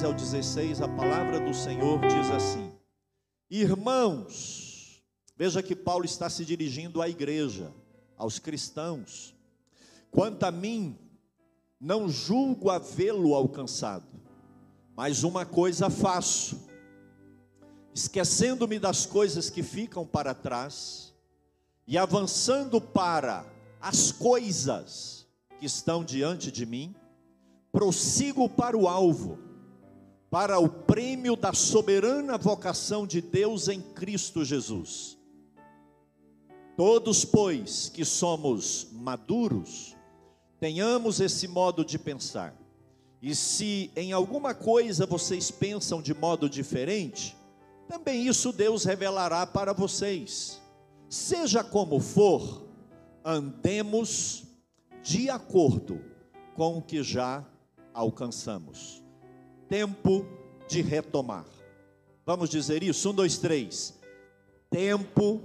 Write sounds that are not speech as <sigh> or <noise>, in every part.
Filipenses 3, do 13 ao 16, a palavra do Senhor diz assim: Irmãos, veja que Paulo está se dirigindo à igreja, aos cristãos. Quanto a mim, não julgo havê-lo alcançado, mas uma coisa faço, esquecendo-me das coisas que ficam para trás e avançando para as coisas que estão diante de mim, prossigo para o alvo, para o prêmio da soberana vocação de Deus em Cristo Jesus. Todos, pois, que somos maduros, tenhamos esse modo de pensar. E se em alguma coisa vocês pensam de modo diferente, também isso Deus revelará para vocês. Seja como for, andemos de acordo com o que já alcançamos. Tempo de retomar. Vamos dizer isso? Um, dois, três. Tempo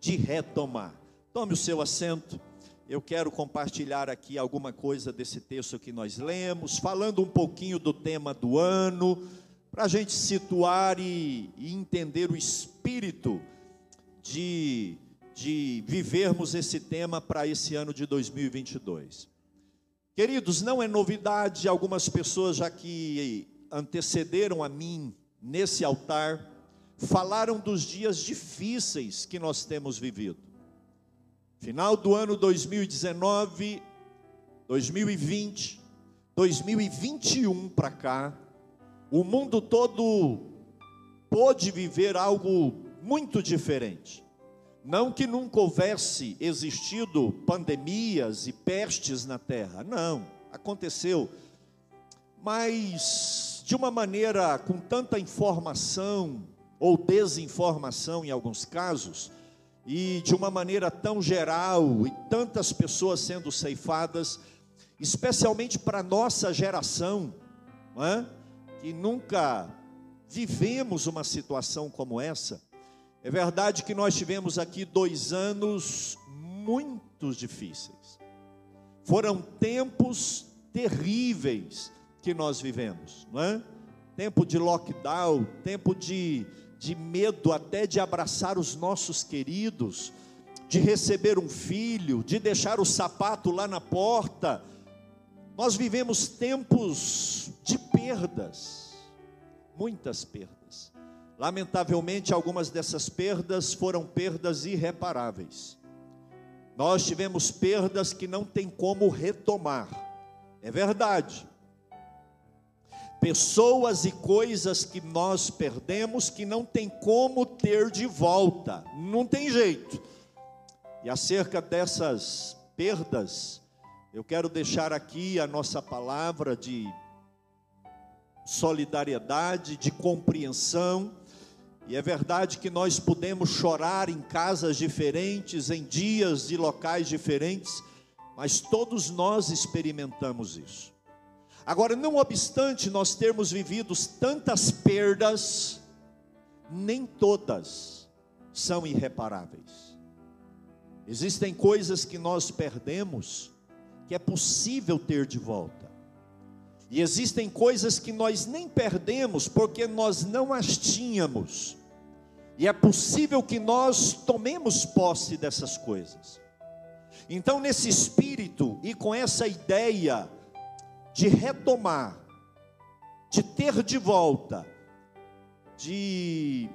de retomar. Tome o seu assento. Eu quero compartilhar aqui alguma coisa desse texto que nós lemos, falando um pouquinho do tema do ano, para a gente situar e, e entender o espírito de, de vivermos esse tema para esse ano de 2022. Queridos, não é novidade, algumas pessoas já que antecederam a mim nesse altar, falaram dos dias difíceis que nós temos vivido. Final do ano 2019, 2020, 2021 para cá, o mundo todo pôde viver algo muito diferente. Não que nunca houvesse existido pandemias e pestes na terra, não, aconteceu, mas de uma maneira com tanta informação ou desinformação em alguns casos, e de uma maneira tão geral e tantas pessoas sendo ceifadas, especialmente para nossa geração, é? que nunca vivemos uma situação como essa. É verdade que nós tivemos aqui dois anos muito difíceis. Foram tempos terríveis que nós vivemos, não é? Tempo de lockdown, tempo de, de medo até de abraçar os nossos queridos, de receber um filho, de deixar o sapato lá na porta. Nós vivemos tempos de perdas, muitas perdas. Lamentavelmente, algumas dessas perdas foram perdas irreparáveis. Nós tivemos perdas que não tem como retomar. É verdade. Pessoas e coisas que nós perdemos que não tem como ter de volta. Não tem jeito. E acerca dessas perdas, eu quero deixar aqui a nossa palavra de solidariedade, de compreensão e é verdade que nós podemos chorar em casas diferentes, em dias e locais diferentes, mas todos nós experimentamos isso. Agora, não obstante nós termos vivido tantas perdas, nem todas são irreparáveis. Existem coisas que nós perdemos que é possível ter de volta. E existem coisas que nós nem perdemos porque nós não as tínhamos. E é possível que nós tomemos posse dessas coisas. Então, nesse espírito e com essa ideia de retomar, de ter de volta, de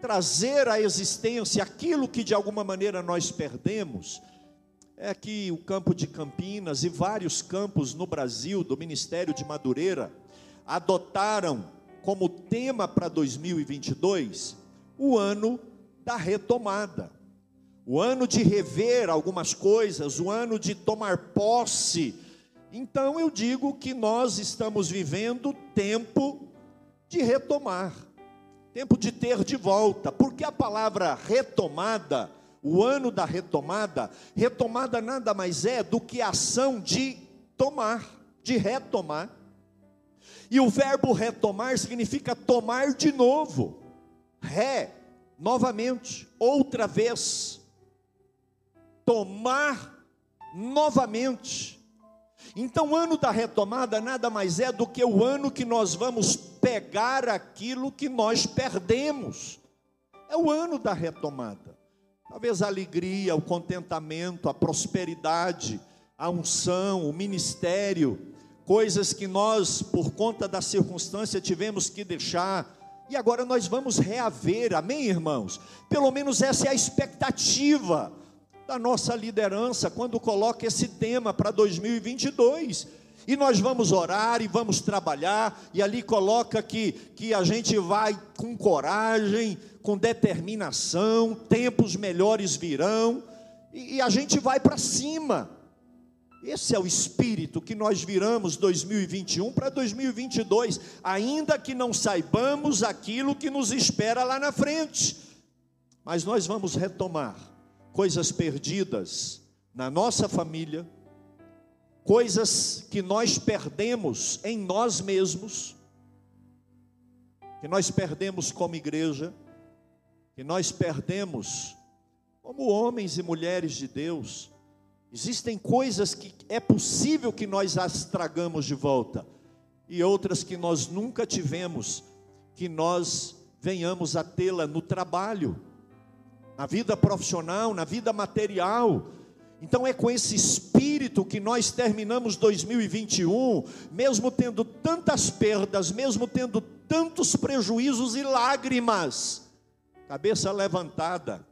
trazer à existência aquilo que de alguma maneira nós perdemos, é que o campo de Campinas e vários campos no Brasil, do Ministério de Madureira, adotaram como tema para 2022 o ano da retomada, o ano de rever algumas coisas, o ano de tomar posse. Então eu digo que nós estamos vivendo tempo de retomar, tempo de ter de volta, porque a palavra retomada, o ano da retomada, retomada nada mais é do que a ação de tomar, de retomar. E o verbo retomar significa tomar de novo ré, novamente, outra vez, tomar novamente. Então, o ano da retomada nada mais é do que o ano que nós vamos pegar aquilo que nós perdemos. É o ano da retomada. Talvez a alegria, o contentamento, a prosperidade, a unção, o ministério, coisas que nós, por conta da circunstância, tivemos que deixar, e agora nós vamos reaver, amém, irmãos? Pelo menos essa é a expectativa da nossa liderança quando coloca esse tema para 2022. E nós vamos orar e vamos trabalhar, e ali coloca que, que a gente vai com coragem, com determinação, tempos melhores virão, e, e a gente vai para cima. Esse é o espírito que nós viramos 2021 para 2022, ainda que não saibamos aquilo que nos espera lá na frente. Mas nós vamos retomar coisas perdidas na nossa família, coisas que nós perdemos em nós mesmos, que nós perdemos como igreja, que nós perdemos como homens e mulheres de Deus. Existem coisas que é possível que nós as tragamos de volta, e outras que nós nunca tivemos, que nós venhamos a tê-la no trabalho, na vida profissional, na vida material. Então é com esse espírito que nós terminamos 2021, mesmo tendo tantas perdas, mesmo tendo tantos prejuízos e lágrimas, cabeça levantada,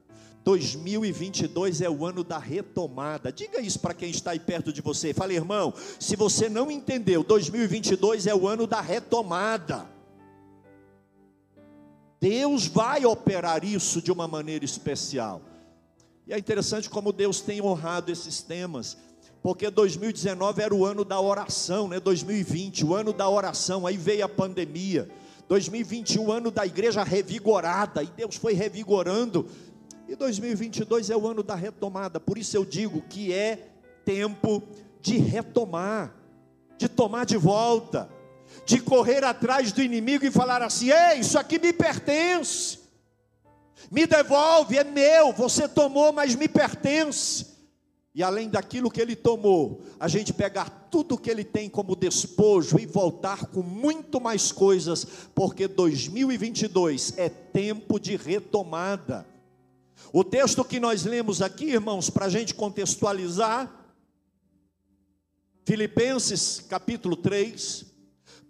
2022 é o ano da retomada. Diga isso para quem está aí perto de você. Fale, irmão, se você não entendeu, 2022 é o ano da retomada. Deus vai operar isso de uma maneira especial. E é interessante como Deus tem honrado esses temas, porque 2019 era o ano da oração, né? 2020, o ano da oração, aí veio a pandemia. 2021, o ano da igreja revigorada, e Deus foi revigorando e 2022 é o ano da retomada, por isso eu digo que é tempo de retomar, de tomar de volta, de correr atrás do inimigo e falar assim: ei, isso aqui me pertence, me devolve, é meu, você tomou, mas me pertence. E além daquilo que ele tomou, a gente pegar tudo que ele tem como despojo e voltar com muito mais coisas, porque 2022 é tempo de retomada. O texto que nós lemos aqui, irmãos, para a gente contextualizar, Filipenses capítulo 3,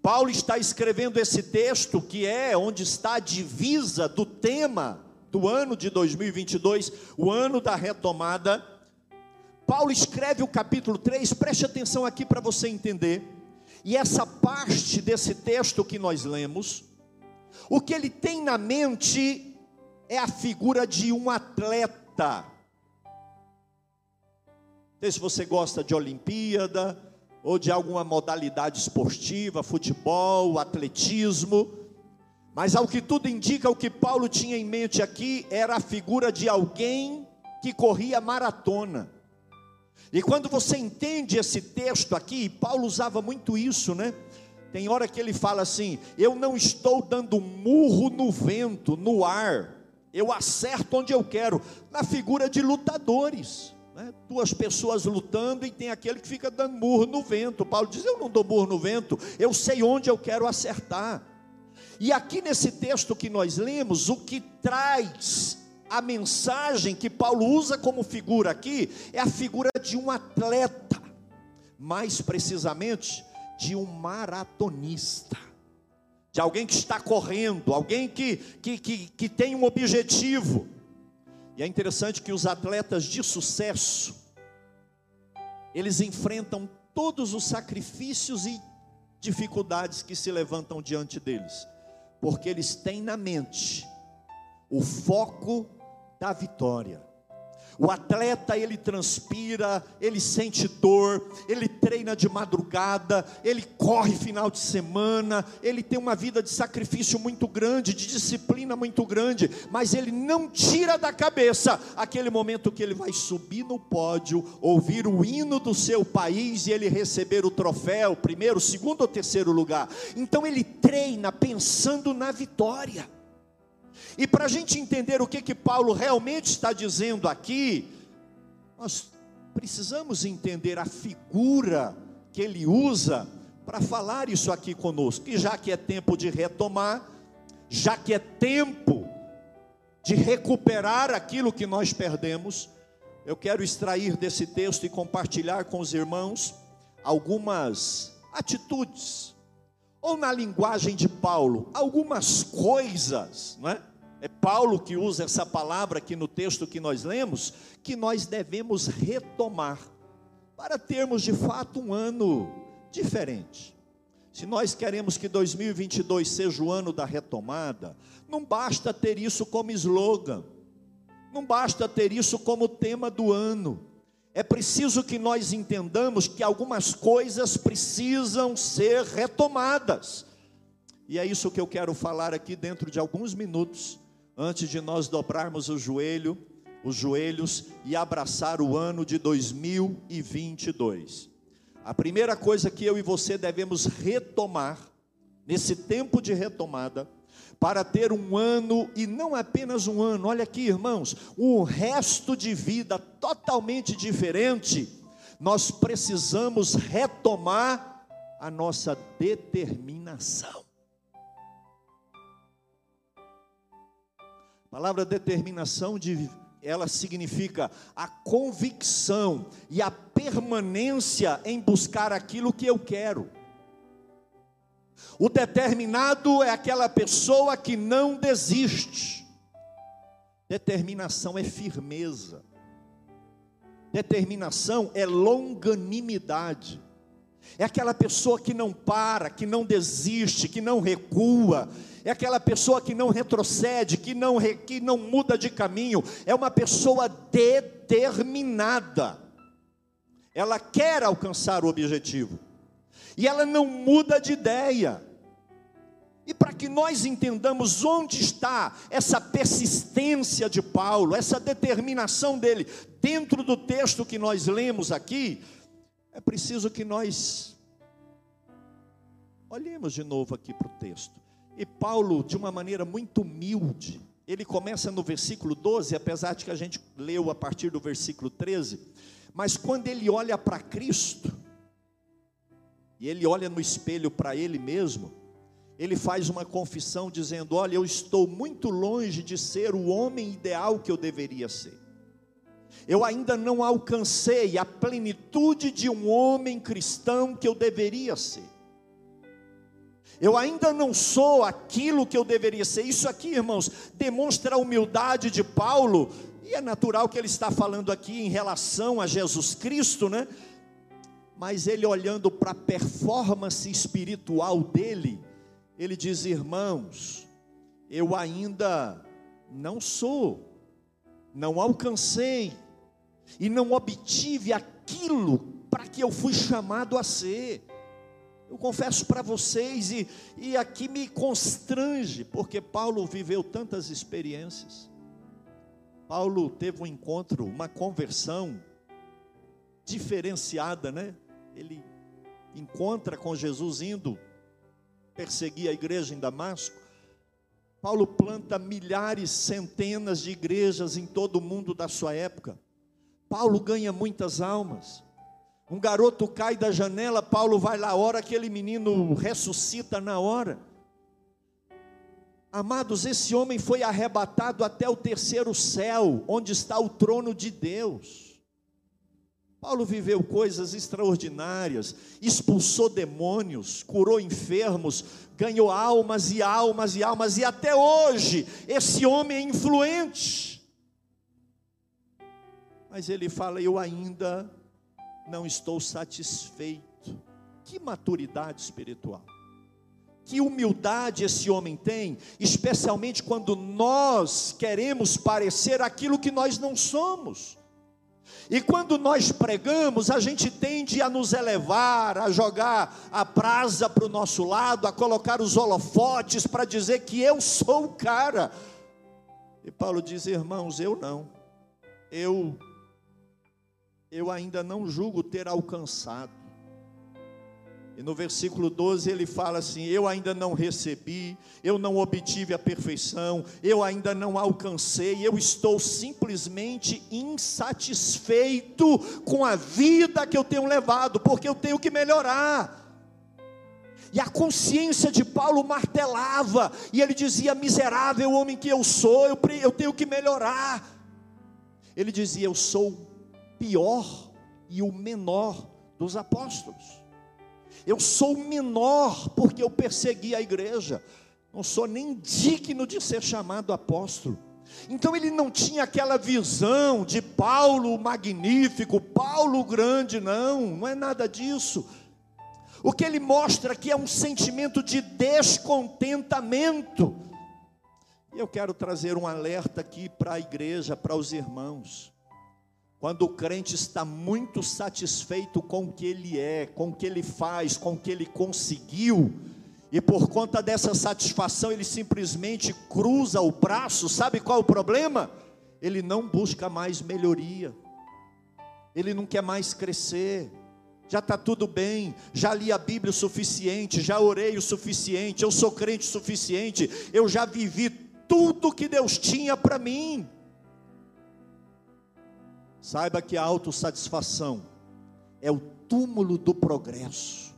Paulo está escrevendo esse texto que é onde está a divisa do tema do ano de 2022, o ano da retomada. Paulo escreve o capítulo 3, preste atenção aqui para você entender. E essa parte desse texto que nós lemos, o que ele tem na mente é a figura de um atleta. Não sei se você gosta de Olimpíada ou de alguma modalidade esportiva, futebol, atletismo, mas ao que tudo indica, o que Paulo tinha em mente aqui era a figura de alguém que corria maratona. E quando você entende esse texto aqui, Paulo usava muito isso, né? Tem hora que ele fala assim: Eu não estou dando murro no vento, no ar, eu acerto onde eu quero, na figura de lutadores. Né? Duas pessoas lutando e tem aquele que fica dando murro no vento. Paulo diz: Eu não dou murro no vento, eu sei onde eu quero acertar. E aqui nesse texto que nós lemos, o que traz a mensagem que Paulo usa como figura aqui é a figura de um atleta, mais precisamente de um maratonista de alguém que está correndo, alguém que, que, que, que tem um objetivo. E é interessante que os atletas de sucesso, eles enfrentam todos os sacrifícios e dificuldades que se levantam diante deles, porque eles têm na mente o foco da vitória. O atleta ele transpira, ele sente dor, ele treina de madrugada, ele corre final de semana, ele tem uma vida de sacrifício muito grande, de disciplina muito grande, mas ele não tira da cabeça aquele momento que ele vai subir no pódio, ouvir o hino do seu país e ele receber o troféu, primeiro, segundo ou terceiro lugar. Então ele treina pensando na vitória. E para a gente entender o que, que Paulo realmente está dizendo aqui, nós precisamos entender a figura que ele usa para falar isso aqui conosco. E já que é tempo de retomar, já que é tempo de recuperar aquilo que nós perdemos, eu quero extrair desse texto e compartilhar com os irmãos algumas atitudes, ou na linguagem de Paulo, algumas coisas, não é? É Paulo que usa essa palavra aqui no texto que nós lemos, que nós devemos retomar, para termos de fato um ano diferente. Se nós queremos que 2022 seja o ano da retomada, não basta ter isso como slogan, não basta ter isso como tema do ano. É preciso que nós entendamos que algumas coisas precisam ser retomadas. E é isso que eu quero falar aqui dentro de alguns minutos, antes de nós dobrarmos o joelho, os joelhos e abraçar o ano de 2022. A primeira coisa que eu e você devemos retomar nesse tempo de retomada para ter um ano, e não apenas um ano, olha aqui, irmãos, um resto de vida totalmente diferente, nós precisamos retomar a nossa determinação. A palavra determinação de ela significa a convicção e a permanência em buscar aquilo que eu quero. O determinado é aquela pessoa que não desiste. Determinação é firmeza. Determinação é longanimidade. É aquela pessoa que não para, que não desiste, que não recua. É aquela pessoa que não retrocede, que não, que não muda de caminho. É uma pessoa determinada. Ela quer alcançar o objetivo e ela não muda de ideia. E para que nós entendamos onde está essa persistência de Paulo, essa determinação dele, dentro do texto que nós lemos aqui, é preciso que nós olhemos de novo aqui para o texto. E Paulo, de uma maneira muito humilde, ele começa no versículo 12, apesar de que a gente leu a partir do versículo 13, mas quando ele olha para Cristo, e ele olha no espelho para ele mesmo, ele faz uma confissão dizendo: Olha, eu estou muito longe de ser o homem ideal que eu deveria ser. Eu ainda não alcancei a plenitude de um homem cristão que eu deveria ser. Eu ainda não sou aquilo que eu deveria ser. Isso aqui, irmãos, demonstra a humildade de Paulo, e é natural que ele está falando aqui em relação a Jesus Cristo, né? Mas ele olhando para a performance espiritual dele, ele diz: irmãos, eu ainda não sou, não alcancei, e não obtive aquilo para que eu fui chamado a ser. Eu confesso para vocês, e, e aqui me constrange, porque Paulo viveu tantas experiências. Paulo teve um encontro, uma conversão diferenciada, né? Ele encontra com Jesus indo perseguir a igreja em Damasco. Paulo planta milhares, centenas de igrejas em todo o mundo da sua época. Paulo ganha muitas almas. Um garoto cai da janela, Paulo vai lá, ora, aquele menino ressuscita na hora. Amados, esse homem foi arrebatado até o terceiro céu, onde está o trono de Deus. Paulo viveu coisas extraordinárias, expulsou demônios, curou enfermos, ganhou almas e almas e almas, e até hoje esse homem é influente. Mas ele fala: Eu ainda não estou satisfeito. Que maturidade espiritual, que humildade esse homem tem, especialmente quando nós queremos parecer aquilo que nós não somos. E quando nós pregamos, a gente tende a nos elevar, a jogar a brasa para o nosso lado, a colocar os holofotes para dizer que eu sou o cara. E Paulo diz: irmãos, eu não, eu, eu ainda não julgo ter alcançado. E no versículo 12 ele fala assim: Eu ainda não recebi, eu não obtive a perfeição, eu ainda não alcancei, eu estou simplesmente insatisfeito com a vida que eu tenho levado, porque eu tenho que melhorar. E a consciência de Paulo martelava, e ele dizia: Miserável homem que eu sou, eu, eu tenho que melhorar. Ele dizia: Eu sou o pior e o menor dos apóstolos. Eu sou menor porque eu persegui a igreja. Não sou nem digno de ser chamado apóstolo. Então ele não tinha aquela visão de Paulo magnífico, Paulo grande, não, não é nada disso. O que ele mostra aqui é um sentimento de descontentamento. E eu quero trazer um alerta aqui para a igreja, para os irmãos. Quando o crente está muito satisfeito com o que ele é, com o que ele faz, com o que ele conseguiu, e por conta dessa satisfação ele simplesmente cruza o braço, sabe qual é o problema? Ele não busca mais melhoria, ele não quer mais crescer, já está tudo bem, já li a Bíblia o suficiente, já orei o suficiente, eu sou crente o suficiente, eu já vivi tudo que Deus tinha para mim. Saiba que a autossatisfação é o túmulo do progresso.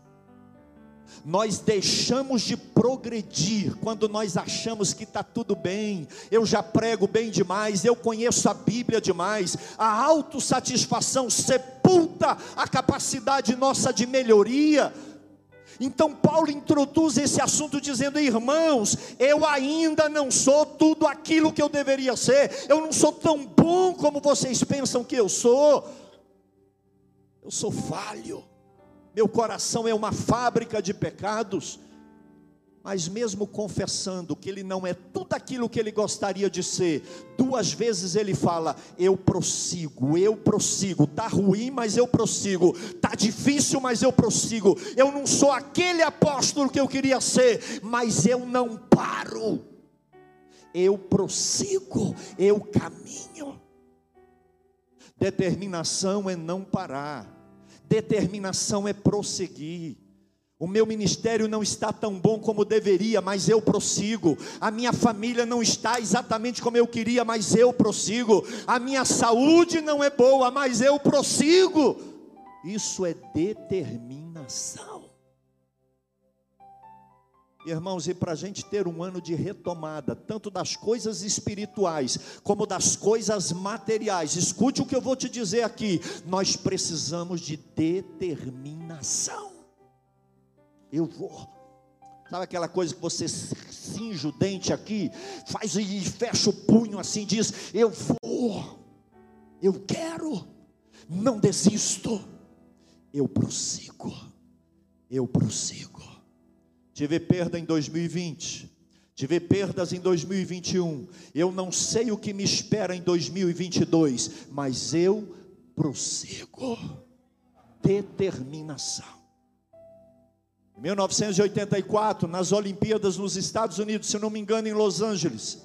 Nós deixamos de progredir quando nós achamos que está tudo bem, eu já prego bem demais, eu conheço a Bíblia demais. A autossatisfação sepulta a capacidade nossa de melhoria, então Paulo introduz esse assunto dizendo: "Irmãos, eu ainda não sou tudo aquilo que eu deveria ser. Eu não sou tão bom como vocês pensam que eu sou. Eu sou falho. Meu coração é uma fábrica de pecados mas mesmo confessando que ele não é tudo aquilo que ele gostaria de ser, duas vezes ele fala: Eu prossigo, eu prossigo. Tá ruim, mas eu prossigo. Tá difícil, mas eu prossigo. Eu não sou aquele apóstolo que eu queria ser, mas eu não paro. Eu prossigo, eu caminho. Determinação é não parar. Determinação é prosseguir. O meu ministério não está tão bom como deveria, mas eu prossigo. A minha família não está exatamente como eu queria, mas eu prossigo. A minha saúde não é boa, mas eu prossigo. Isso é determinação. Irmãos, e para a gente ter um ano de retomada, tanto das coisas espirituais como das coisas materiais, escute o que eu vou te dizer aqui: nós precisamos de determinação. Eu vou. Sabe aquela coisa que você cinge o dente aqui, faz e fecha o punho assim, diz: Eu vou, eu quero, não desisto, eu prossigo, eu prossigo. Tive perda em 2020, tive perdas em 2021, eu não sei o que me espera em 2022, mas eu prossigo. Determinação. Em 1984, nas Olimpíadas nos Estados Unidos, se não me engano, em Los Angeles,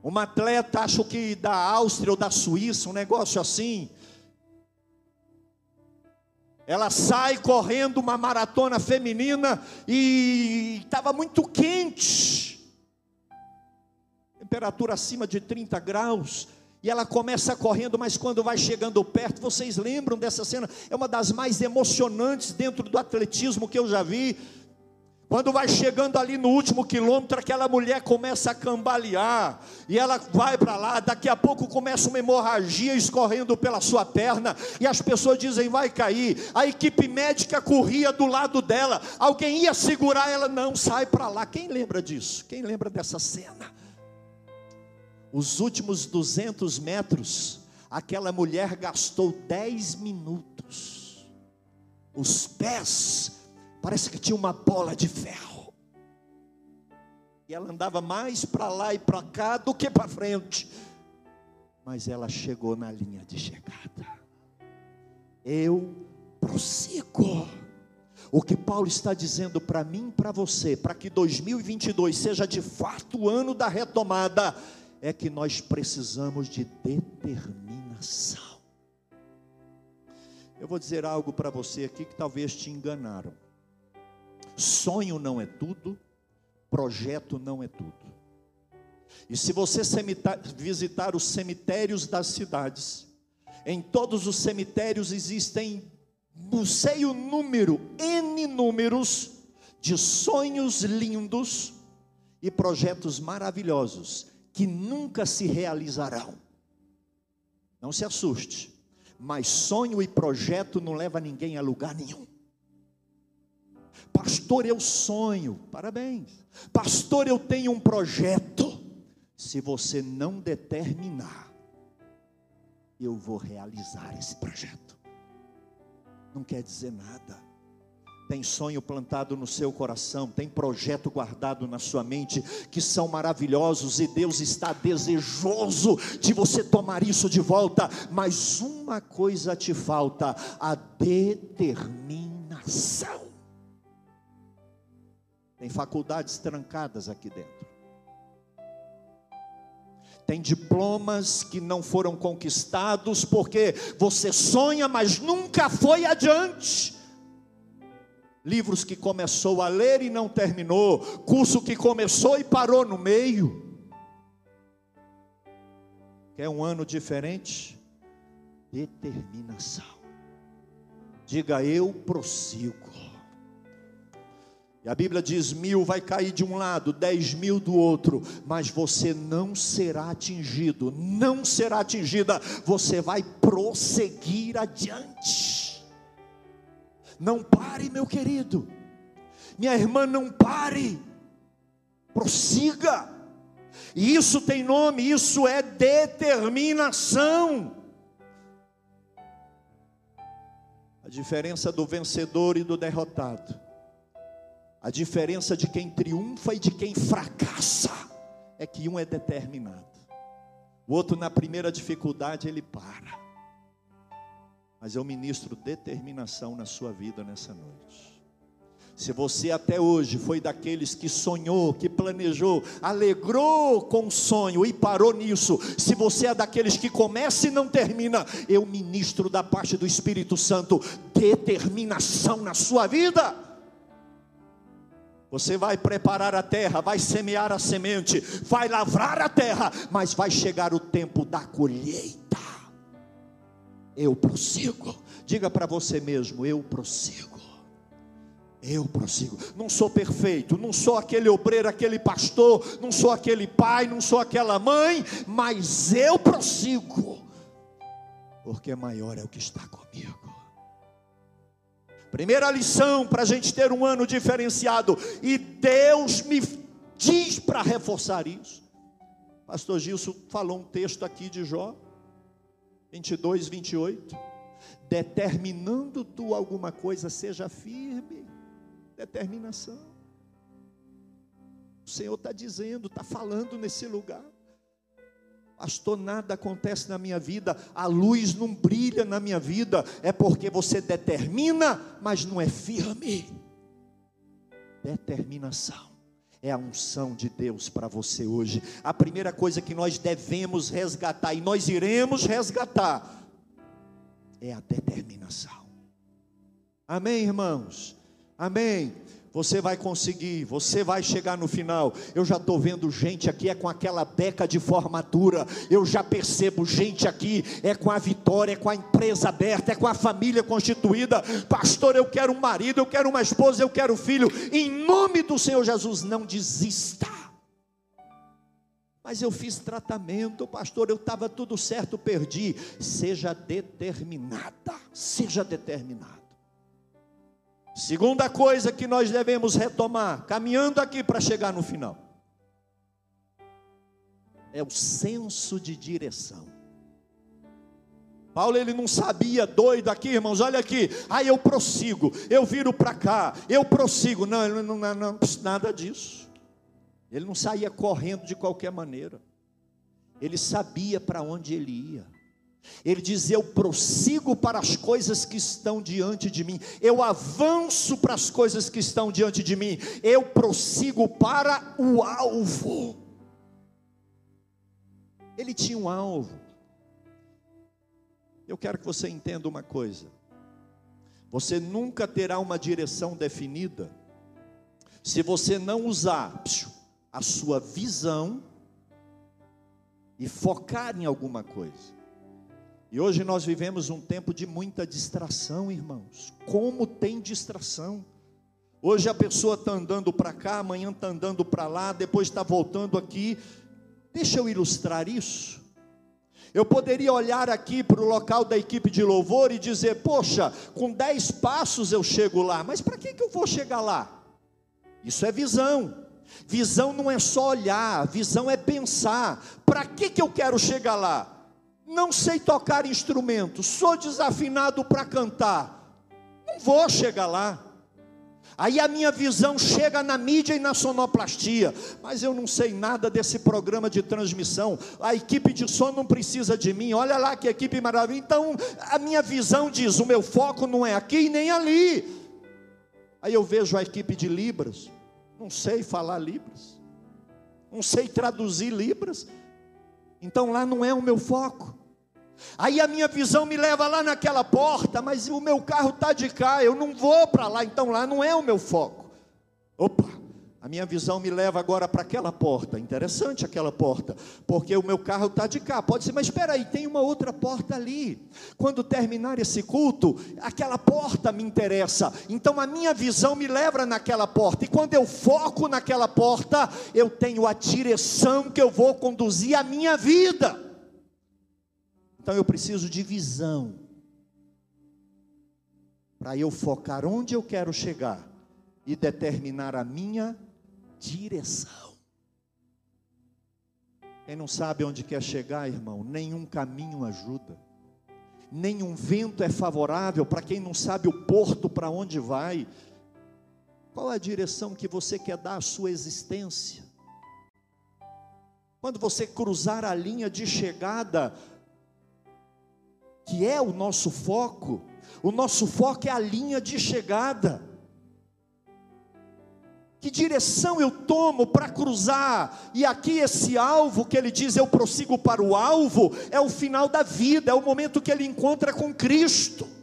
uma atleta, acho que da Áustria ou da Suíça, um negócio assim, ela sai correndo uma maratona feminina e estava muito quente, temperatura acima de 30 graus, e ela começa correndo, mas quando vai chegando perto, vocês lembram dessa cena? É uma das mais emocionantes dentro do atletismo que eu já vi. Quando vai chegando ali no último quilômetro, aquela mulher começa a cambalear, e ela vai para lá, daqui a pouco começa uma hemorragia escorrendo pela sua perna, e as pessoas dizem vai cair. A equipe médica corria do lado dela, alguém ia segurar ela, não, sai para lá. Quem lembra disso? Quem lembra dessa cena? Os últimos 200 metros, aquela mulher gastou 10 minutos. Os pés, parece que tinha uma bola de ferro. E ela andava mais para lá e para cá do que para frente. Mas ela chegou na linha de chegada. Eu prossigo. O que Paulo está dizendo para mim e para você, para que 2022 seja de fato o ano da retomada, é que nós precisamos de determinação. Eu vou dizer algo para você aqui que talvez te enganaram. Sonho não é tudo, projeto não é tudo. E se você visitar os cemitérios das cidades, em todos os cemitérios existem, não sei o número, N números de sonhos lindos e projetos maravilhosos que nunca se realizarão. Não se assuste, mas sonho e projeto não leva ninguém a lugar nenhum. Pastor, eu sonho, parabéns. Pastor, eu tenho um projeto. Se você não determinar, eu vou realizar esse projeto. Não quer dizer nada tem sonho plantado no seu coração, tem projeto guardado na sua mente, que são maravilhosos e Deus está desejoso de você tomar isso de volta, mas uma coisa te falta: a determinação. Tem faculdades trancadas aqui dentro. Tem diplomas que não foram conquistados porque você sonha, mas nunca foi adiante livros que começou a ler e não terminou, curso que começou e parou no meio. Quer um ano diferente? Determinação. Diga eu prossigo. E a Bíblia diz: mil vai cair de um lado, dez mil do outro, mas você não será atingido, não será atingida, você vai prosseguir adiante. Não pare, meu querido. Minha irmã, não pare. Prossiga. E isso tem nome, isso é determinação. A diferença do vencedor e do derrotado. A diferença de quem triunfa e de quem fracassa é que um é determinado. O outro na primeira dificuldade ele para mas eu ministro determinação na sua vida nessa noite. Se você até hoje foi daqueles que sonhou, que planejou, alegrou com o sonho e parou nisso, se você é daqueles que começa e não termina, eu ministro da parte do Espírito Santo determinação na sua vida. Você vai preparar a terra, vai semear a semente, vai lavrar a terra, mas vai chegar o tempo da colheita eu prossigo. Diga para você mesmo: eu prossigo. Eu prossigo. Não sou perfeito, não sou aquele obreiro, aquele pastor, não sou aquele pai, não sou aquela mãe, mas eu prossigo, porque maior é o que está comigo. Primeira lição para a gente ter um ano diferenciado, e Deus me diz para reforçar isso. Pastor Gilson falou um texto aqui de Jó. 22, 28. Determinando tu alguma coisa, seja firme. Determinação. O Senhor está dizendo, está falando nesse lugar. Pastor, nada acontece na minha vida, a luz não brilha na minha vida, é porque você determina, mas não é firme. Determinação é a unção de Deus para você hoje. A primeira coisa que nós devemos resgatar, e nós iremos resgatar, é a determinação. Amém, irmãos? Amém. Você vai conseguir, você vai chegar no final. Eu já estou vendo gente aqui é com aquela beca de formatura. Eu já percebo gente aqui é com a vitória, é com a empresa aberta, é com a família constituída. Pastor, eu quero um marido, eu quero uma esposa, eu quero um filho. Em nome do Senhor Jesus, não desista. Mas eu fiz tratamento, pastor, eu estava tudo certo, perdi. Seja determinada, seja determinada. Segunda coisa que nós devemos retomar, caminhando aqui para chegar no final, é o senso de direção. Paulo ele não sabia, doido aqui, irmãos, olha aqui, aí eu prossigo, eu viro para cá, eu prossigo. Não, ele não, não, não, nada disso. Ele não saía correndo de qualquer maneira. Ele sabia para onde ele ia. Ele diz: Eu prossigo para as coisas que estão diante de mim, eu avanço para as coisas que estão diante de mim, eu prossigo para o alvo. Ele tinha um alvo. Eu quero que você entenda uma coisa: você nunca terá uma direção definida se você não usar a sua visão e focar em alguma coisa. E hoje nós vivemos um tempo de muita distração, irmãos. Como tem distração? Hoje a pessoa está andando para cá, amanhã está andando para lá, depois está voltando aqui. Deixa eu ilustrar isso. Eu poderia olhar aqui para o local da equipe de louvor e dizer: Poxa, com dez passos eu chego lá, mas para que, que eu vou chegar lá? Isso é visão. Visão não é só olhar, visão é pensar. Para que, que eu quero chegar lá? Não sei tocar instrumento, sou desafinado para cantar. Não vou chegar lá. Aí a minha visão chega na mídia e na sonoplastia, mas eu não sei nada desse programa de transmissão. A equipe de som não precisa de mim. Olha lá que equipe maravilhosa. Então, a minha visão diz: o meu foco não é aqui nem ali. Aí eu vejo a equipe de Libras, não sei falar Libras, não sei traduzir Libras, então lá não é o meu foco. Aí a minha visão me leva lá naquela porta, mas o meu carro está de cá, eu não vou para lá, então lá não é o meu foco. Opa, a minha visão me leva agora para aquela porta, interessante aquela porta, porque o meu carro está de cá. Pode ser, mas espera aí, tem uma outra porta ali. Quando terminar esse culto, aquela porta me interessa. Então a minha visão me leva naquela porta, e quando eu foco naquela porta, eu tenho a direção que eu vou conduzir a minha vida. Então eu preciso de visão para eu focar onde eu quero chegar e determinar a minha direção. Quem não sabe onde quer chegar, irmão, nenhum caminho ajuda. Nenhum vento é favorável para quem não sabe o porto para onde vai. Qual a direção que você quer dar à sua existência? Quando você cruzar a linha de chegada, que é o nosso foco, o nosso foco é a linha de chegada. Que direção eu tomo para cruzar? E aqui esse alvo que ele diz, eu prossigo para o alvo, é o final da vida, é o momento que ele encontra com Cristo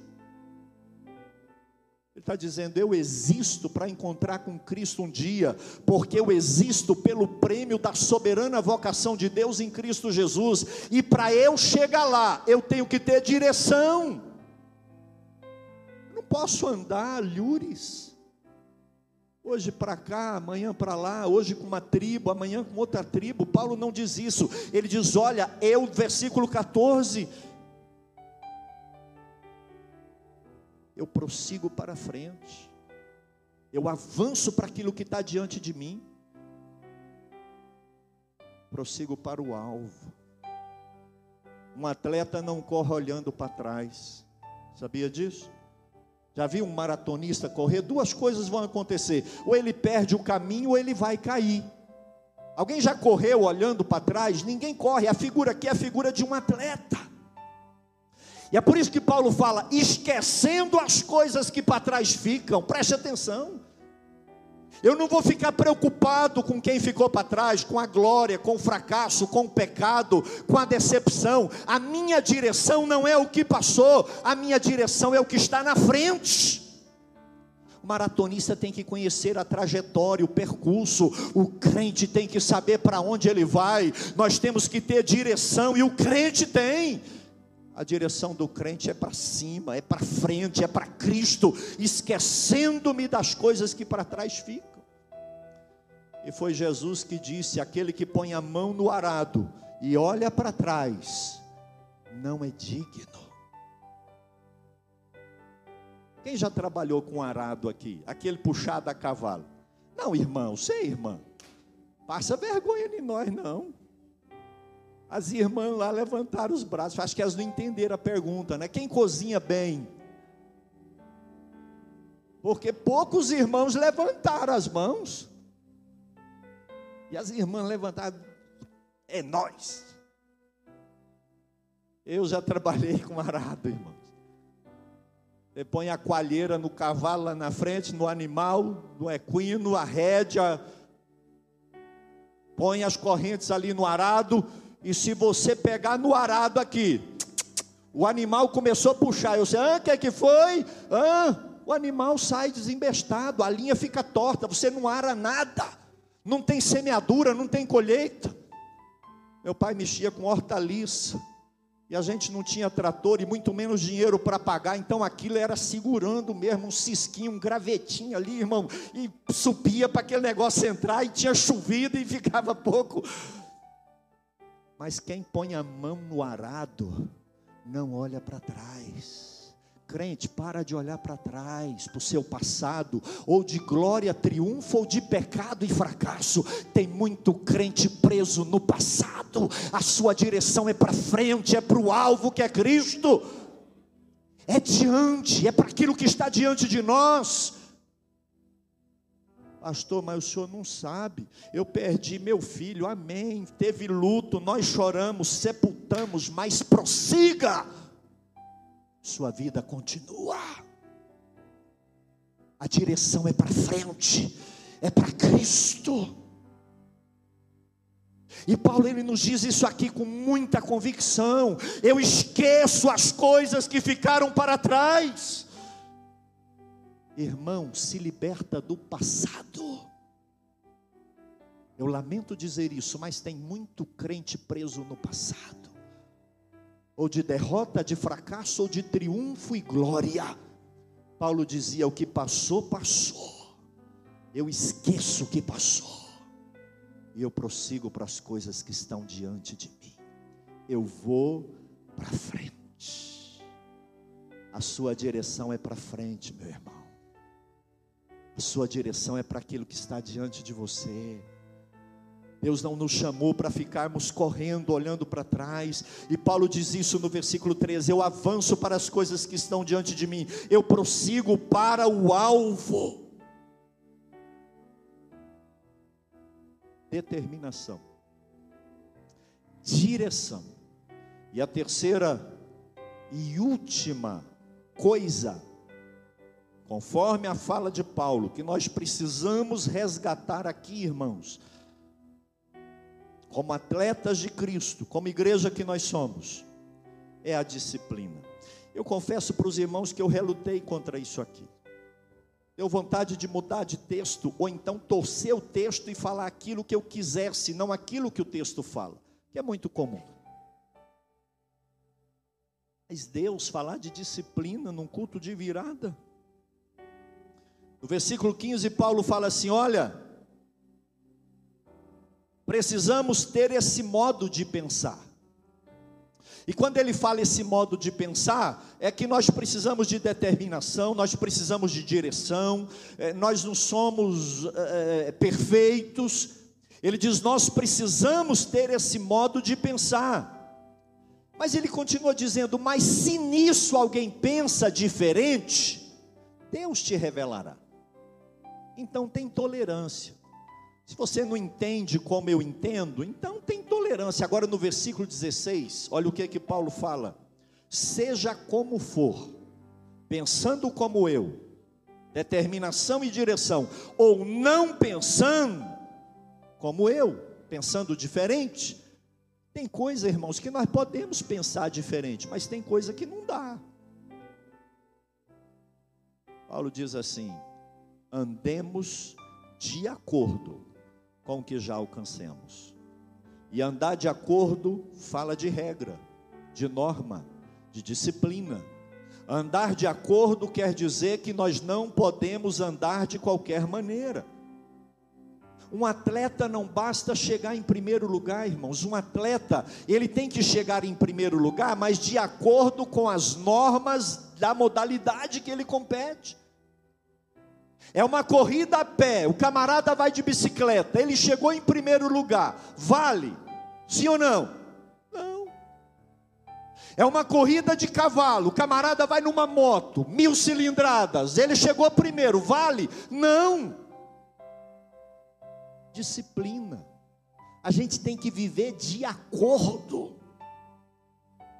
está dizendo: Eu existo para encontrar com Cristo um dia, porque eu existo pelo prêmio da soberana vocação de Deus em Cristo Jesus, e para eu chegar lá, eu tenho que ter direção. Não posso andar lures. Hoje para cá, amanhã para lá, hoje com uma tribo, amanhã com outra tribo. Paulo não diz isso. Ele diz: Olha, eu, versículo 14, eu prossigo para frente, eu avanço para aquilo que está diante de mim, prossigo para o alvo. Um atleta não corre olhando para trás, sabia disso? Já viu um maratonista correr? Duas coisas vão acontecer: ou ele perde o caminho, ou ele vai cair. Alguém já correu olhando para trás? Ninguém corre. A figura aqui é a figura de um atleta. E é por isso que Paulo fala, esquecendo as coisas que para trás ficam, preste atenção. Eu não vou ficar preocupado com quem ficou para trás, com a glória, com o fracasso, com o pecado, com a decepção. A minha direção não é o que passou, a minha direção é o que está na frente. O maratonista tem que conhecer a trajetória, o percurso. O crente tem que saber para onde ele vai. Nós temos que ter direção e o crente tem. A direção do crente é para cima, é para frente, é para Cristo, esquecendo-me das coisas que para trás ficam. E foi Jesus que disse: aquele que põe a mão no arado e olha para trás, não é digno. Quem já trabalhou com arado aqui? Aquele puxado a cavalo. Não, irmão, sei, irmã. Passa vergonha de nós, não. As irmãs lá levantaram os braços. Acho que elas não entenderam a pergunta, né? Quem cozinha bem? Porque poucos irmãos levantaram as mãos. E as irmãs levantaram. É nós. Eu já trabalhei com arado, irmãos. Você põe a coalheira no cavalo lá na frente, no animal, no equino, a rédea. Põe as correntes ali no arado e se você pegar no arado aqui, o animal começou a puxar. Eu sei, ah, o que, é que foi? Ah, o animal sai desembestado, a linha fica torta, você não ara nada, não tem semeadura, não tem colheita. Meu pai mexia com hortaliça, e a gente não tinha trator e muito menos dinheiro para pagar, então aquilo era segurando mesmo um cisquinho, um gravetinho ali, irmão, e subia para aquele negócio entrar e tinha chovido e <laughs> ficava pouco. Mas quem põe a mão no arado, não olha para trás. Crente, para de olhar para trás, para o seu passado, ou de glória, triunfo, ou de pecado e fracasso. Tem muito crente preso no passado, a sua direção é para frente, é para o alvo que é Cristo, é diante, é para aquilo que está diante de nós. Pastor, mas o senhor não sabe. Eu perdi meu filho, amém. Teve luto, nós choramos, sepultamos, mas prossiga sua vida continua. A direção é para frente, é para Cristo. E Paulo ele nos diz isso aqui com muita convicção. Eu esqueço as coisas que ficaram para trás. Irmão, se liberta do passado. Eu lamento dizer isso, mas tem muito crente preso no passado ou de derrota, de fracasso, ou de triunfo e glória. Paulo dizia: O que passou, passou. Eu esqueço o que passou. E eu prossigo para as coisas que estão diante de mim. Eu vou para frente. A sua direção é para frente, meu irmão. Sua direção é para aquilo que está diante de você. Deus não nos chamou para ficarmos correndo, olhando para trás. E Paulo diz isso no versículo 13: Eu avanço para as coisas que estão diante de mim, eu prossigo para o alvo. Determinação, direção. E a terceira e última coisa, conforme a fala de Paulo, que nós precisamos resgatar aqui, irmãos como atletas de Cristo, como igreja que nós somos, é a disciplina. Eu confesso para os irmãos que eu relutei contra isso aqui. Deu vontade de mudar de texto, ou então torcer o texto e falar aquilo que eu quisesse, não aquilo que o texto fala, que é muito comum. Mas Deus falar de disciplina num culto de virada. No versículo 15, Paulo fala assim: Olha, Precisamos ter esse modo de pensar. E quando ele fala esse modo de pensar, é que nós precisamos de determinação, nós precisamos de direção, é, nós não somos é, perfeitos. Ele diz: nós precisamos ter esse modo de pensar. Mas ele continua dizendo: mas se nisso alguém pensa diferente, Deus te revelará. Então tem tolerância. Se você não entende como eu entendo, então tem tolerância. Agora no versículo 16, olha o que que Paulo fala: seja como for, pensando como eu, determinação e direção, ou não pensando como eu, pensando diferente. Tem coisa, irmãos, que nós podemos pensar diferente, mas tem coisa que não dá. Paulo diz assim: andemos de acordo com o que já alcancemos. E andar de acordo fala de regra, de norma, de disciplina. Andar de acordo quer dizer que nós não podemos andar de qualquer maneira. Um atleta não basta chegar em primeiro lugar, irmãos. Um atleta, ele tem que chegar em primeiro lugar, mas de acordo com as normas da modalidade que ele compete. É uma corrida a pé, o camarada vai de bicicleta, ele chegou em primeiro lugar, vale? Sim ou não? Não. É uma corrida de cavalo, o camarada vai numa moto, mil cilindradas, ele chegou primeiro, vale? Não. Disciplina. A gente tem que viver de acordo.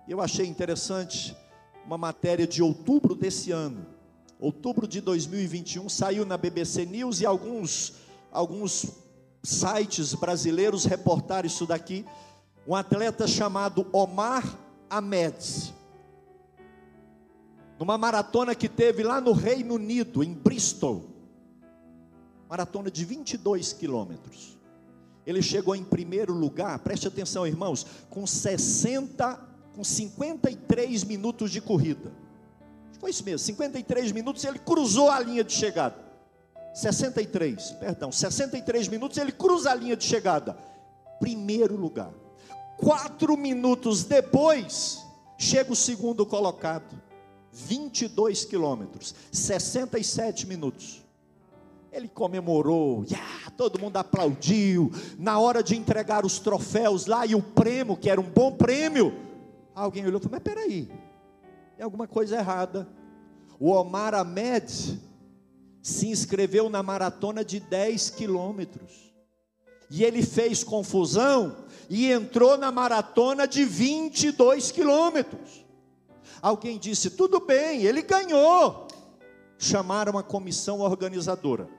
Eu achei interessante uma matéria de outubro desse ano outubro de 2021, saiu na BBC News e alguns, alguns sites brasileiros reportaram isso daqui. Um atleta chamado Omar Ahmed. numa maratona que teve lá no Reino Unido, em Bristol, maratona de 22 quilômetros. Ele chegou em primeiro lugar, preste atenção, irmãos, com 60, com 53 minutos de corrida. Foi isso mesmo, 53 minutos ele cruzou a linha de chegada. 63, perdão, 63 minutos ele cruza a linha de chegada. Primeiro lugar. Quatro minutos depois, chega o segundo colocado. 22 quilômetros, 67 minutos. Ele comemorou, yeah, todo mundo aplaudiu. Na hora de entregar os troféus lá e o prêmio, que era um bom prêmio, alguém olhou e falou: Mas peraí, tem alguma coisa errada. O Omar Ahmed se inscreveu na maratona de 10 quilômetros. E ele fez confusão e entrou na maratona de 22 quilômetros. Alguém disse: tudo bem, ele ganhou. Chamaram a comissão organizadora.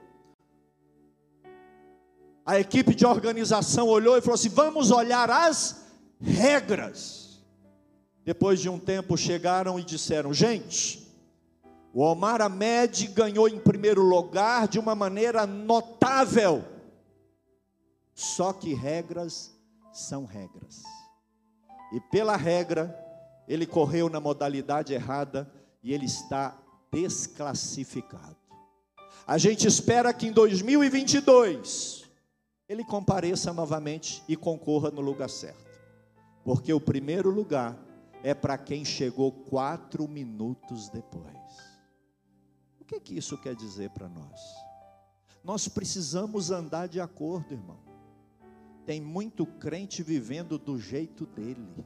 A equipe de organização olhou e falou assim: vamos olhar as regras. Depois de um tempo chegaram e disseram: gente, o Omar Ahmed ganhou em primeiro lugar de uma maneira notável. Só que regras são regras. E pela regra, ele correu na modalidade errada e ele está desclassificado. A gente espera que em 2022 ele compareça novamente e concorra no lugar certo. Porque o primeiro lugar é para quem chegou quatro minutos depois. O que, que isso quer dizer para nós? Nós precisamos andar de acordo, irmão. Tem muito crente vivendo do jeito dele.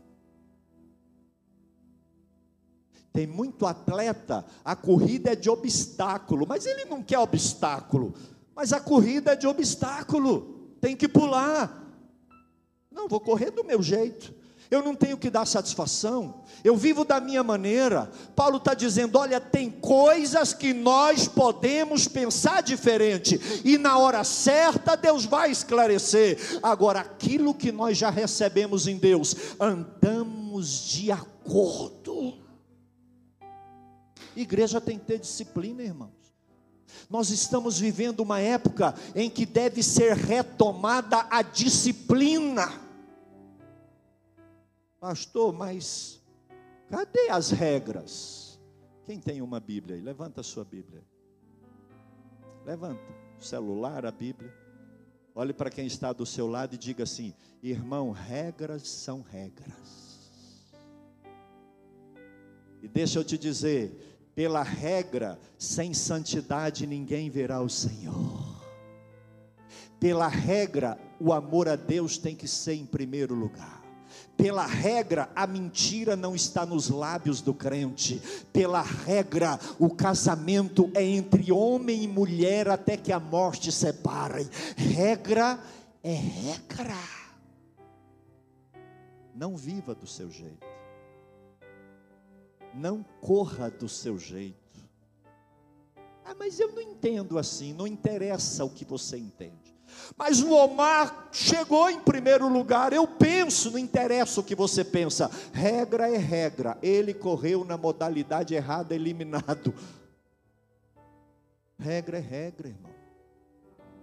Tem muito atleta, a corrida é de obstáculo, mas ele não quer obstáculo, mas a corrida é de obstáculo tem que pular. Não, vou correr do meu jeito. Eu não tenho que dar satisfação. Eu vivo da minha maneira. Paulo está dizendo: olha, tem coisas que nós podemos pensar diferente, e na hora certa Deus vai esclarecer. Agora, aquilo que nós já recebemos em Deus, andamos de acordo. Igreja tem que ter disciplina, irmão. Nós estamos vivendo uma época em que deve ser retomada a disciplina. Pastor, mas cadê as regras? Quem tem uma Bíblia aí? Levanta a sua Bíblia. Levanta o celular, a Bíblia. Olhe para quem está do seu lado e diga assim: irmão, regras são regras. E deixa eu te dizer, pela regra, sem santidade ninguém verá o Senhor. Pela regra, o amor a Deus tem que ser em primeiro lugar. Pela regra, a mentira não está nos lábios do crente. Pela regra, o casamento é entre homem e mulher até que a morte separe. Regra é regra. Não viva do seu jeito. Não corra do seu jeito. Ah, mas eu não entendo assim, não interessa o que você entende. Mas o Omar chegou em primeiro lugar. Eu penso, não interessa o que você pensa. Regra é regra. Ele correu na modalidade errada, eliminado. Regra é regra, irmão.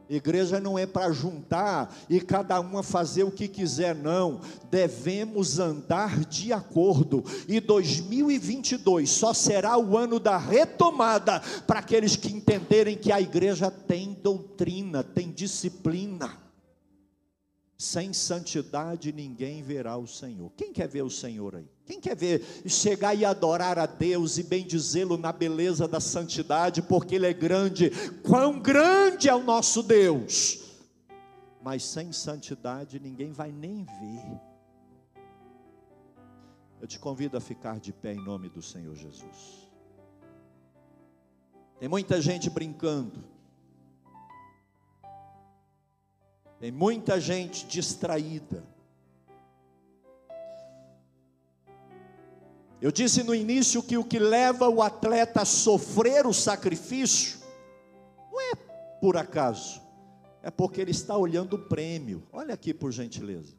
Igreja não é para juntar e cada uma fazer o que quiser, não. Devemos andar de acordo. E 2022 só será o ano da retomada para aqueles que entenderem que a igreja tem doutrina, tem disciplina. Sem santidade ninguém verá o Senhor. Quem quer ver o Senhor aí? Quem quer ver chegar e adorar a Deus e bendizê-lo na beleza da santidade, porque Ele é grande? Quão grande é o nosso Deus! Mas sem santidade ninguém vai nem ver. Eu te convido a ficar de pé em nome do Senhor Jesus. Tem muita gente brincando Tem muita gente distraída. Eu disse no início que o que leva o atleta a sofrer o sacrifício não é por acaso, é porque ele está olhando o prêmio. Olha aqui por gentileza.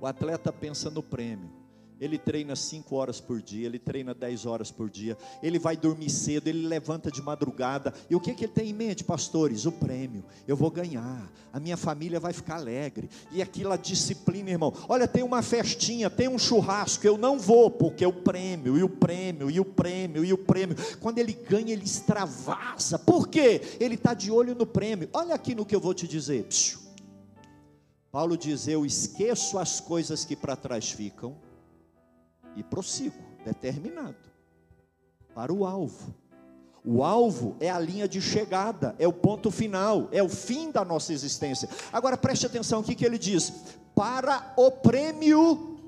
O atleta pensa no prêmio. Ele treina 5 horas por dia, ele treina 10 horas por dia, ele vai dormir cedo, ele levanta de madrugada. E o que, que ele tem em mente, pastores? O prêmio. Eu vou ganhar, a minha família vai ficar alegre. E aquilo a disciplina, irmão. Olha, tem uma festinha, tem um churrasco, eu não vou, porque o prêmio, e o prêmio, e o prêmio, e o prêmio. Quando ele ganha, ele extravasa. Por quê? Ele está de olho no prêmio. Olha aqui no que eu vou te dizer. Paulo diz: Eu esqueço as coisas que para trás ficam e prossigo, determinado, para o alvo. O alvo é a linha de chegada, é o ponto final, é o fim da nossa existência. Agora preste atenção aqui que ele diz: para o prêmio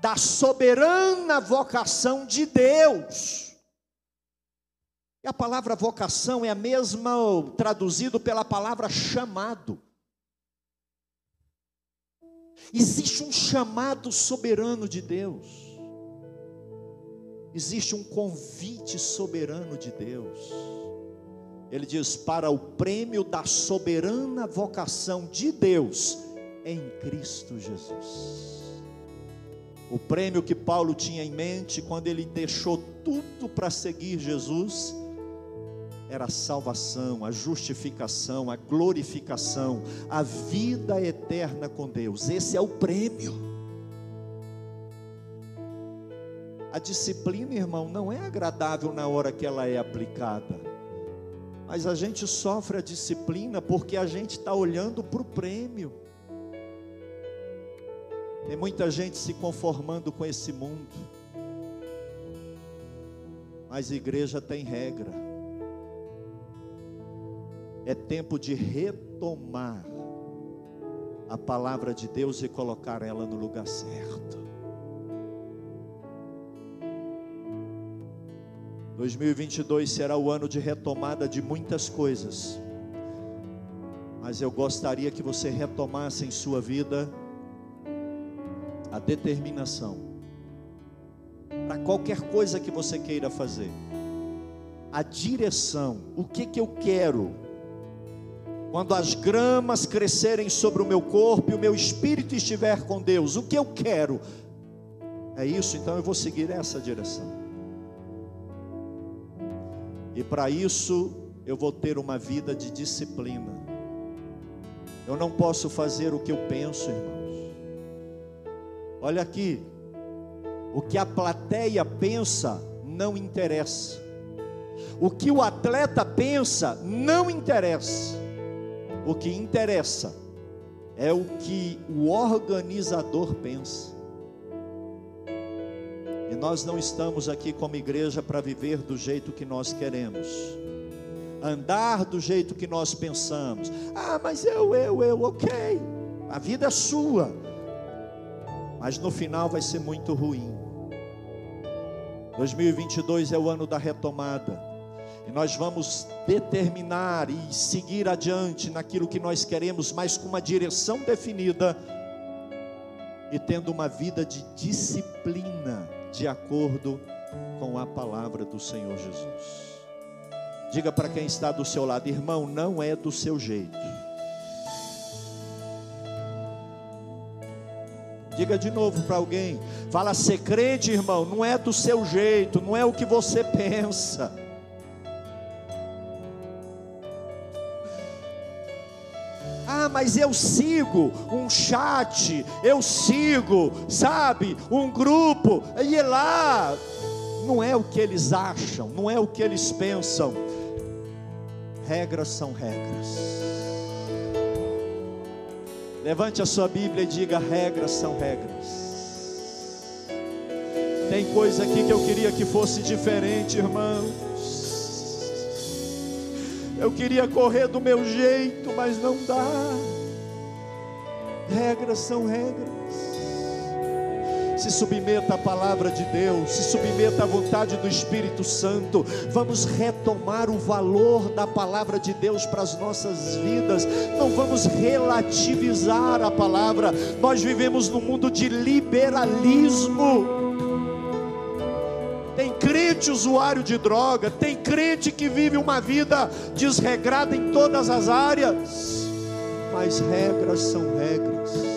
da soberana vocação de Deus. E a palavra vocação é a mesma traduzido pela palavra chamado. Existe um chamado soberano de Deus existe um convite soberano de Deus. Ele diz: para o prêmio da soberana vocação de Deus em Cristo Jesus. O prêmio que Paulo tinha em mente quando ele deixou tudo para seguir Jesus era a salvação, a justificação, a glorificação, a vida eterna com Deus. Esse é o prêmio. A disciplina, irmão, não é agradável na hora que ela é aplicada. Mas a gente sofre a disciplina porque a gente está olhando para o prêmio. Tem muita gente se conformando com esse mundo. Mas igreja tem regra. É tempo de retomar a palavra de Deus e colocar ela no lugar certo. 2022 será o ano de retomada de muitas coisas, mas eu gostaria que você retomasse em sua vida a determinação para qualquer coisa que você queira fazer, a direção, o que que eu quero. Quando as gramas crescerem sobre o meu corpo e o meu espírito estiver com Deus, o que eu quero? É isso, então eu vou seguir essa direção. E para isso eu vou ter uma vida de disciplina. Eu não posso fazer o que eu penso, irmãos. Olha aqui, o que a plateia pensa não interessa. O que o atleta pensa não interessa. O que interessa é o que o organizador pensa. E nós não estamos aqui como igreja para viver do jeito que nós queremos, andar do jeito que nós pensamos. Ah, mas eu, eu, eu, ok. A vida é sua, mas no final vai ser muito ruim. 2022 é o ano da retomada. E nós vamos determinar e seguir adiante naquilo que nós queremos, mas com uma direção definida e tendo uma vida de disciplina de acordo com a palavra do Senhor Jesus. Diga para quem está do seu lado, irmão, não é do seu jeito. Diga de novo para alguém, fala ser crente, irmão, não é do seu jeito, não é o que você <laughs> pensa. Mas eu sigo um chat, eu sigo, sabe, um grupo, e lá, não é o que eles acham, não é o que eles pensam. Regras são regras. Levante a sua Bíblia e diga: regras são regras. Tem coisa aqui que eu queria que fosse diferente, irmão. Eu queria correr do meu jeito, mas não dá. Regras são regras. Se submeta à palavra de Deus, se submeta à vontade do Espírito Santo. Vamos retomar o valor da palavra de Deus para as nossas vidas. Não vamos relativizar a palavra. Nós vivemos num mundo de liberalismo crente usuário de droga, tem crente que vive uma vida desregrada em todas as áreas, mas regras são regras.